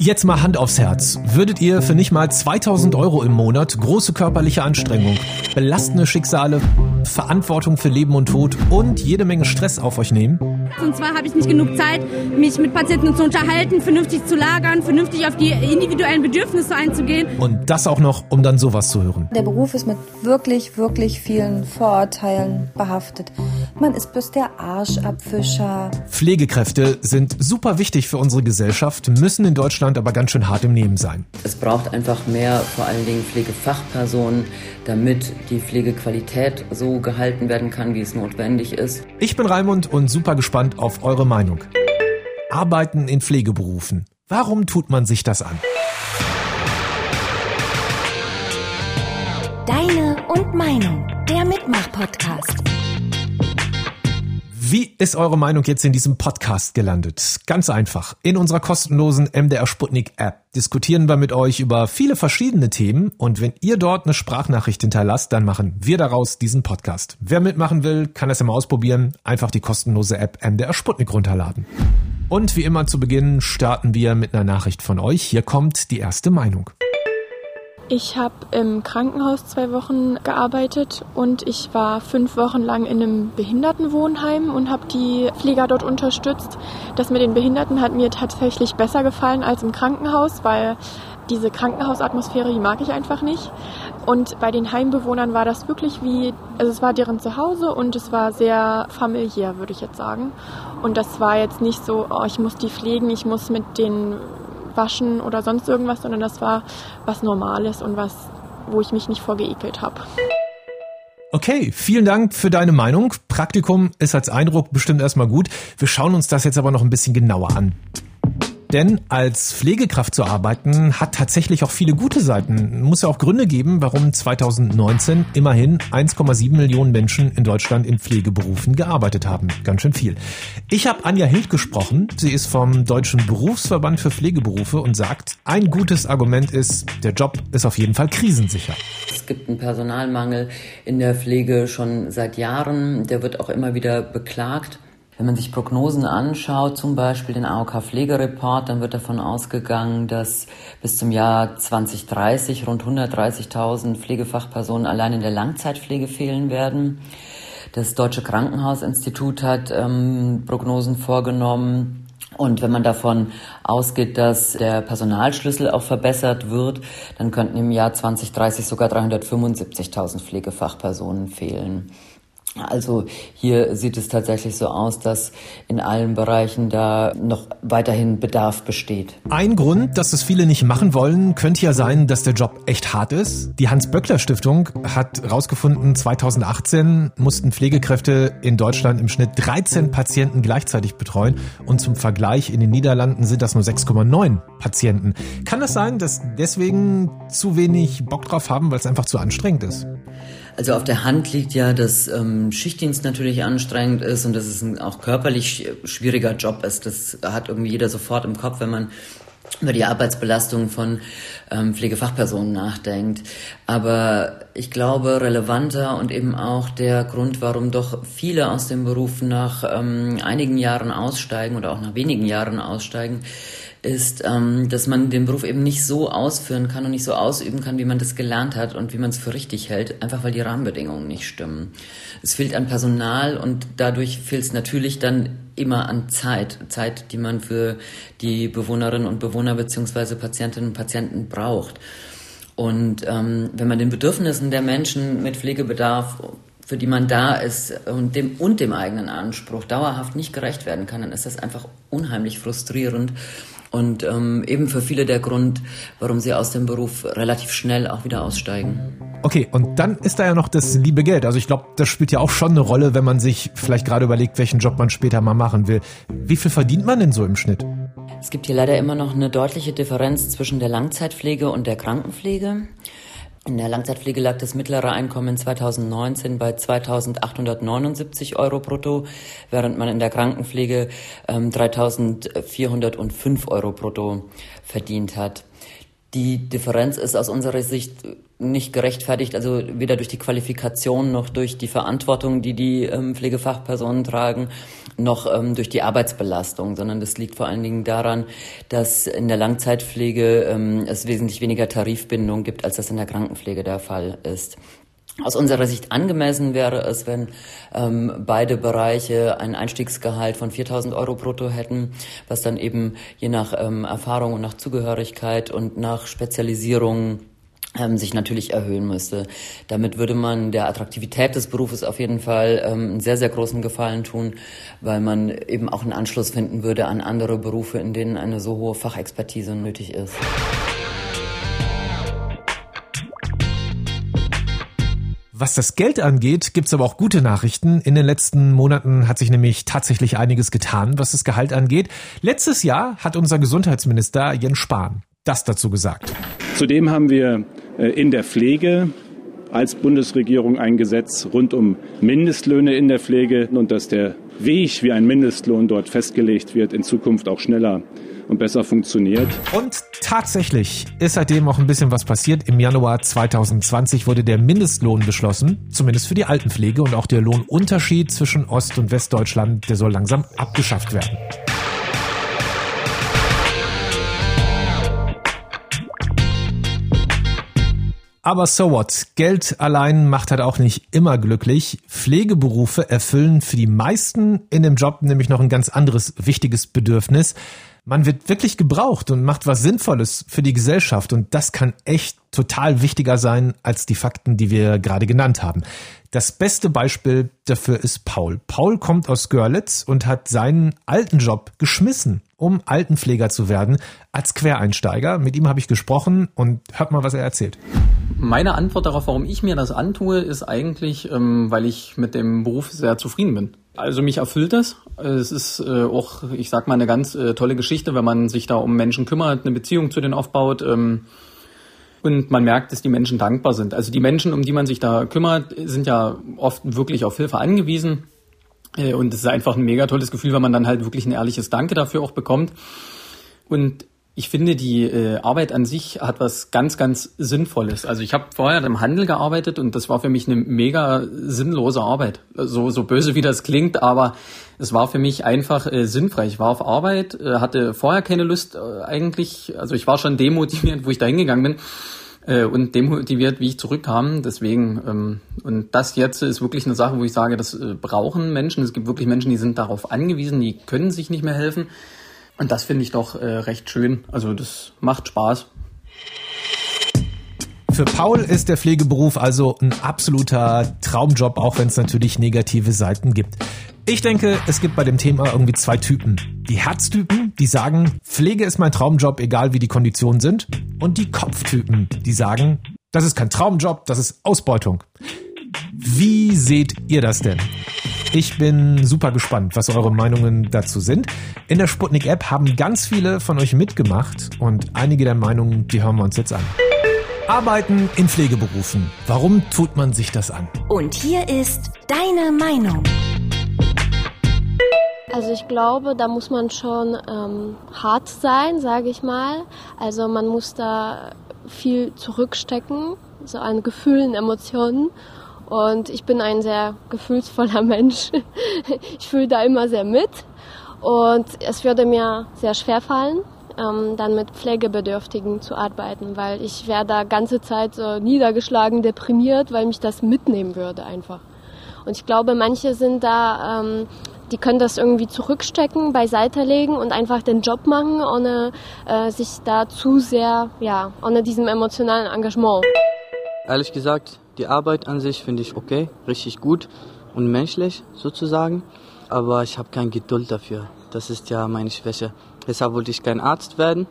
Jetzt mal Hand aufs Herz. Würdet ihr für nicht mal 2000 Euro im Monat große körperliche Anstrengung, belastende Schicksale, Verantwortung für Leben und Tod und jede Menge Stress auf euch nehmen? Und zwar habe ich nicht genug Zeit, mich mit Patienten zu unterhalten, vernünftig zu lagern, vernünftig auf die individuellen Bedürfnisse einzugehen. Und das auch noch, um dann sowas zu hören. Der Beruf ist mit wirklich, wirklich vielen Vorurteilen behaftet. Man ist bloß der Arschabfischer. Pflegekräfte sind super wichtig für unsere Gesellschaft, müssen in Deutschland Deutschland aber ganz schön hart im Nehmen sein. Es braucht einfach mehr, vor allen Dingen Pflegefachpersonen, damit die Pflegequalität so gehalten werden kann, wie es notwendig ist. Ich bin Raimund und super gespannt auf eure Meinung. Arbeiten in Pflegeberufen. Warum tut man sich das an? Deine und Meinung, der Mitmach-Podcast. Wie ist eure Meinung jetzt in diesem Podcast gelandet? Ganz einfach. In unserer kostenlosen MDR Sputnik App diskutieren wir mit euch über viele verschiedene Themen und wenn ihr dort eine Sprachnachricht hinterlasst, dann machen wir daraus diesen Podcast. Wer mitmachen will, kann es immer ausprobieren. Einfach die kostenlose App MDR Sputnik runterladen. Und wie immer zu Beginn starten wir mit einer Nachricht von euch. Hier kommt die erste Meinung. Ich habe im Krankenhaus zwei Wochen gearbeitet und ich war fünf Wochen lang in einem Behindertenwohnheim und habe die Pfleger dort unterstützt. Das mit den Behinderten hat mir tatsächlich besser gefallen als im Krankenhaus, weil diese Krankenhausatmosphäre, die mag ich einfach nicht. Und bei den Heimbewohnern war das wirklich wie, also es war deren Zuhause und es war sehr familiär, würde ich jetzt sagen. Und das war jetzt nicht so, oh, ich muss die pflegen, ich muss mit den waschen oder sonst irgendwas, sondern das war was Normales und was, wo ich mich nicht vorgeekelt habe. Okay, vielen Dank für deine Meinung. Praktikum ist als Eindruck bestimmt erstmal gut. Wir schauen uns das jetzt aber noch ein bisschen genauer an. Denn als Pflegekraft zu arbeiten hat tatsächlich auch viele gute Seiten. Muss ja auch Gründe geben, warum 2019 immerhin 1,7 Millionen Menschen in Deutschland in Pflegeberufen gearbeitet haben. Ganz schön viel. Ich habe Anja Hild gesprochen. Sie ist vom Deutschen Berufsverband für Pflegeberufe und sagt, ein gutes Argument ist, der Job ist auf jeden Fall krisensicher. Es gibt einen Personalmangel in der Pflege schon seit Jahren. Der wird auch immer wieder beklagt. Wenn man sich Prognosen anschaut, zum Beispiel den AOK Pflegereport, dann wird davon ausgegangen, dass bis zum Jahr 2030 rund 130.000 Pflegefachpersonen allein in der Langzeitpflege fehlen werden. Das Deutsche Krankenhausinstitut hat ähm, Prognosen vorgenommen. Und wenn man davon ausgeht, dass der Personalschlüssel auch verbessert wird, dann könnten im Jahr 2030 sogar 375.000 Pflegefachpersonen fehlen. Also hier sieht es tatsächlich so aus, dass in allen Bereichen da noch weiterhin Bedarf besteht. Ein Grund, dass es viele nicht machen wollen, könnte ja sein, dass der Job echt hart ist. Die Hans-Böckler-Stiftung hat herausgefunden, 2018 mussten Pflegekräfte in Deutschland im Schnitt 13 Patienten gleichzeitig betreuen und zum Vergleich in den Niederlanden sind das nur 6,9 Patienten. Kann das sein, dass deswegen zu wenig Bock drauf haben, weil es einfach zu anstrengend ist? Also auf der Hand liegt ja, dass ähm, Schichtdienst natürlich anstrengend ist und dass es ein auch körperlich schwieriger Job ist. Das hat irgendwie jeder sofort im Kopf, wenn man über die Arbeitsbelastung von ähm, Pflegefachpersonen nachdenkt. Aber ich glaube, relevanter und eben auch der Grund, warum doch viele aus dem Beruf nach ähm, einigen Jahren aussteigen oder auch nach wenigen Jahren aussteigen, ist, ähm, dass man den Beruf eben nicht so ausführen kann und nicht so ausüben kann, wie man das gelernt hat und wie man es für richtig hält, einfach weil die Rahmenbedingungen nicht stimmen. Es fehlt an Personal und dadurch fehlt es natürlich dann immer an Zeit, Zeit, die man für die Bewohnerinnen und Bewohner beziehungsweise Patientinnen und Patienten braucht. Und ähm, wenn man den Bedürfnissen der Menschen mit Pflegebedarf für die man da ist und dem, und dem eigenen Anspruch dauerhaft nicht gerecht werden kann, dann ist das einfach unheimlich frustrierend und ähm, eben für viele der Grund, warum sie aus dem Beruf relativ schnell auch wieder aussteigen. Okay, und dann ist da ja noch das liebe Geld. Also ich glaube, das spielt ja auch schon eine Rolle, wenn man sich vielleicht gerade überlegt, welchen Job man später mal machen will. Wie viel verdient man denn so im Schnitt? Es gibt hier leider immer noch eine deutliche Differenz zwischen der Langzeitpflege und der Krankenpflege. In der Langzeitpflege lag das mittlere Einkommen 2019 bei 2.879 Euro brutto, während man in der Krankenpflege ähm, 3.405 Euro brutto verdient hat. Die Differenz ist aus unserer Sicht nicht gerechtfertigt, also weder durch die Qualifikation noch durch die Verantwortung, die die ähm, Pflegefachpersonen tragen, noch ähm, durch die Arbeitsbelastung, sondern das liegt vor allen Dingen daran, dass in der Langzeitpflege ähm, es wesentlich weniger Tarifbindung gibt, als das in der Krankenpflege der Fall ist. Aus unserer Sicht angemessen wäre es, wenn ähm, beide Bereiche ein Einstiegsgehalt von 4.000 Euro brutto hätten, was dann eben je nach ähm, Erfahrung und nach Zugehörigkeit und nach Spezialisierung ähm, sich natürlich erhöhen müsste. Damit würde man der Attraktivität des Berufes auf jeden Fall ähm, einen sehr, sehr großen Gefallen tun, weil man eben auch einen Anschluss finden würde an andere Berufe, in denen eine so hohe Fachexpertise nötig ist. Was das Geld angeht, gibt's aber auch gute Nachrichten. In den letzten Monaten hat sich nämlich tatsächlich einiges getan, was das Gehalt angeht. Letztes Jahr hat unser Gesundheitsminister Jens Spahn das dazu gesagt. Zudem haben wir äh, in der Pflege als Bundesregierung ein Gesetz rund um Mindestlöhne in der Pflege und dass der Weg, wie ein Mindestlohn dort festgelegt wird, in Zukunft auch schneller und besser funktioniert. Und tatsächlich ist seitdem auch ein bisschen was passiert. Im Januar 2020 wurde der Mindestlohn beschlossen, zumindest für die Altenpflege und auch der Lohnunterschied zwischen Ost- und Westdeutschland, der soll langsam abgeschafft werden. Aber so what? Geld allein macht halt auch nicht immer glücklich. Pflegeberufe erfüllen für die meisten in dem Job nämlich noch ein ganz anderes wichtiges Bedürfnis man wird wirklich gebraucht und macht was Sinnvolles für die Gesellschaft und das kann echt total wichtiger sein als die Fakten, die wir gerade genannt haben. Das beste Beispiel dafür ist Paul. Paul kommt aus Görlitz und hat seinen alten Job geschmissen, um Altenpfleger zu werden, als Quereinsteiger. Mit ihm habe ich gesprochen und hört mal, was er erzählt. Meine Antwort darauf, warum ich mir das antue, ist eigentlich, ähm, weil ich mit dem Beruf sehr zufrieden bin. Also mich erfüllt das. Es ist äh, auch, ich sag mal, eine ganz äh, tolle Geschichte, wenn man sich da um Menschen kümmert, eine Beziehung zu denen aufbaut. Ähm, und man merkt, dass die Menschen dankbar sind. Also die Menschen, um die man sich da kümmert, sind ja oft wirklich auf Hilfe angewiesen. Äh, und es ist einfach ein mega tolles Gefühl, wenn man dann halt wirklich ein ehrliches Danke dafür auch bekommt. Und ich finde, die äh, Arbeit an sich hat was ganz, ganz Sinnvolles. Also ich habe vorher im Handel gearbeitet und das war für mich eine mega sinnlose Arbeit. So, so böse wie das klingt, aber es war für mich einfach äh, sinnfrei. Ich war auf Arbeit, äh, hatte vorher keine Lust äh, eigentlich. Also ich war schon demotiviert, wo ich da hingegangen bin äh, und demotiviert, wie ich zurückkam. Deswegen, ähm, und das jetzt ist wirklich eine Sache, wo ich sage, das äh, brauchen Menschen. Es gibt wirklich Menschen, die sind darauf angewiesen, die können sich nicht mehr helfen. Und das finde ich doch äh, recht schön. Also das macht Spaß. Für Paul ist der Pflegeberuf also ein absoluter Traumjob, auch wenn es natürlich negative Seiten gibt. Ich denke, es gibt bei dem Thema irgendwie zwei Typen. Die Herztypen, die sagen, Pflege ist mein Traumjob, egal wie die Konditionen sind. Und die Kopftypen, die sagen, das ist kein Traumjob, das ist Ausbeutung. Wie seht ihr das denn? Ich bin super gespannt, was eure Meinungen dazu sind. In der Sputnik-App haben ganz viele von euch mitgemacht und einige der Meinungen, die hören wir uns jetzt an. Arbeiten in Pflegeberufen. Warum tut man sich das an? Und hier ist deine Meinung. Also ich glaube, da muss man schon ähm, hart sein, sage ich mal. Also man muss da viel zurückstecken, so an Gefühlen, Emotionen. Und ich bin ein sehr gefühlsvoller Mensch. Ich fühle da immer sehr mit. Und es würde mir sehr schwer fallen, ähm, dann mit Pflegebedürftigen zu arbeiten, weil ich wäre da ganze Zeit so niedergeschlagen, deprimiert, weil mich das mitnehmen würde einfach. Und ich glaube, manche sind da, ähm, die können das irgendwie zurückstecken, beiseite legen und einfach den Job machen, ohne äh, sich da zu sehr, ja, ohne diesem emotionalen Engagement. Ehrlich gesagt, die Arbeit an sich finde ich okay, richtig gut und menschlich sozusagen, aber ich habe keine Geduld dafür. Das ist ja meine Schwäche. Deshalb wollte ich kein Arzt werden.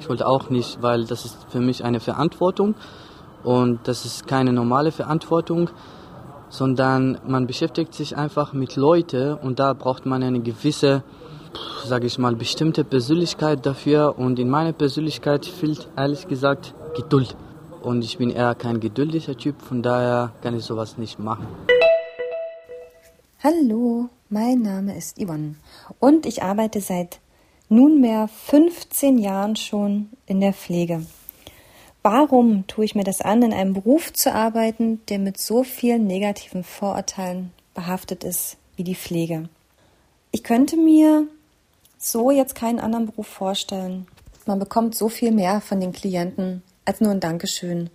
Ich wollte auch nicht, weil das ist für mich eine Verantwortung und das ist keine normale Verantwortung, sondern man beschäftigt sich einfach mit Leuten und da braucht man eine gewisse, sage ich mal, bestimmte Persönlichkeit dafür und in meiner Persönlichkeit fehlt ehrlich gesagt Geduld. Und ich bin eher kein geduldiger Typ, von daher kann ich sowas nicht machen. Hallo, mein Name ist Yvonne und ich arbeite seit nunmehr 15 Jahren schon in der Pflege. Warum tue ich mir das an, in einem Beruf zu arbeiten, der mit so vielen negativen Vorurteilen behaftet ist wie die Pflege? Ich könnte mir so jetzt keinen anderen Beruf vorstellen. Man bekommt so viel mehr von den Klienten als nur ein Dankeschön.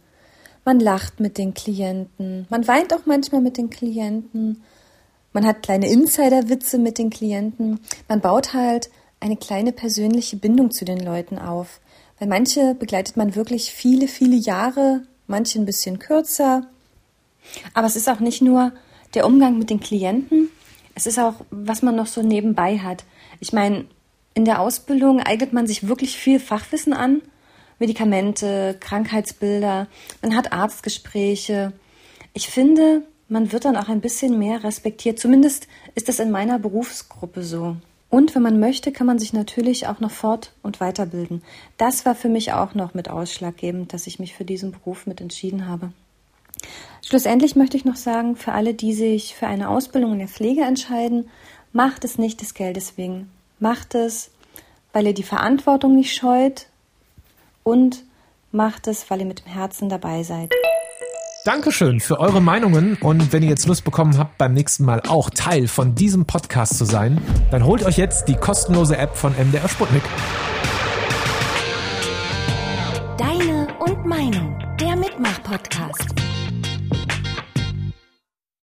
Man lacht mit den Klienten, man weint auch manchmal mit den Klienten, man hat kleine Insiderwitze mit den Klienten, man baut halt eine kleine persönliche Bindung zu den Leuten auf. Weil manche begleitet man wirklich viele, viele Jahre, manche ein bisschen kürzer. Aber es ist auch nicht nur der Umgang mit den Klienten, es ist auch, was man noch so nebenbei hat. Ich meine, in der Ausbildung eignet man sich wirklich viel Fachwissen an. Medikamente, Krankheitsbilder, man hat Arztgespräche. Ich finde, man wird dann auch ein bisschen mehr respektiert. Zumindest ist das in meiner Berufsgruppe so. Und wenn man möchte, kann man sich natürlich auch noch fort- und weiterbilden. Das war für mich auch noch mit ausschlaggebend, dass ich mich für diesen Beruf mit entschieden habe. Schlussendlich möchte ich noch sagen, für alle, die sich für eine Ausbildung in der Pflege entscheiden, macht es nicht des Geldes wegen. Macht es, weil ihr die Verantwortung nicht scheut und macht es, weil ihr mit dem Herzen dabei seid. Dankeschön für eure Meinungen und wenn ihr jetzt Lust bekommen habt, beim nächsten Mal auch Teil von diesem Podcast zu sein, dann holt euch jetzt die kostenlose App von MDR Sputnik. Deine und Meinung.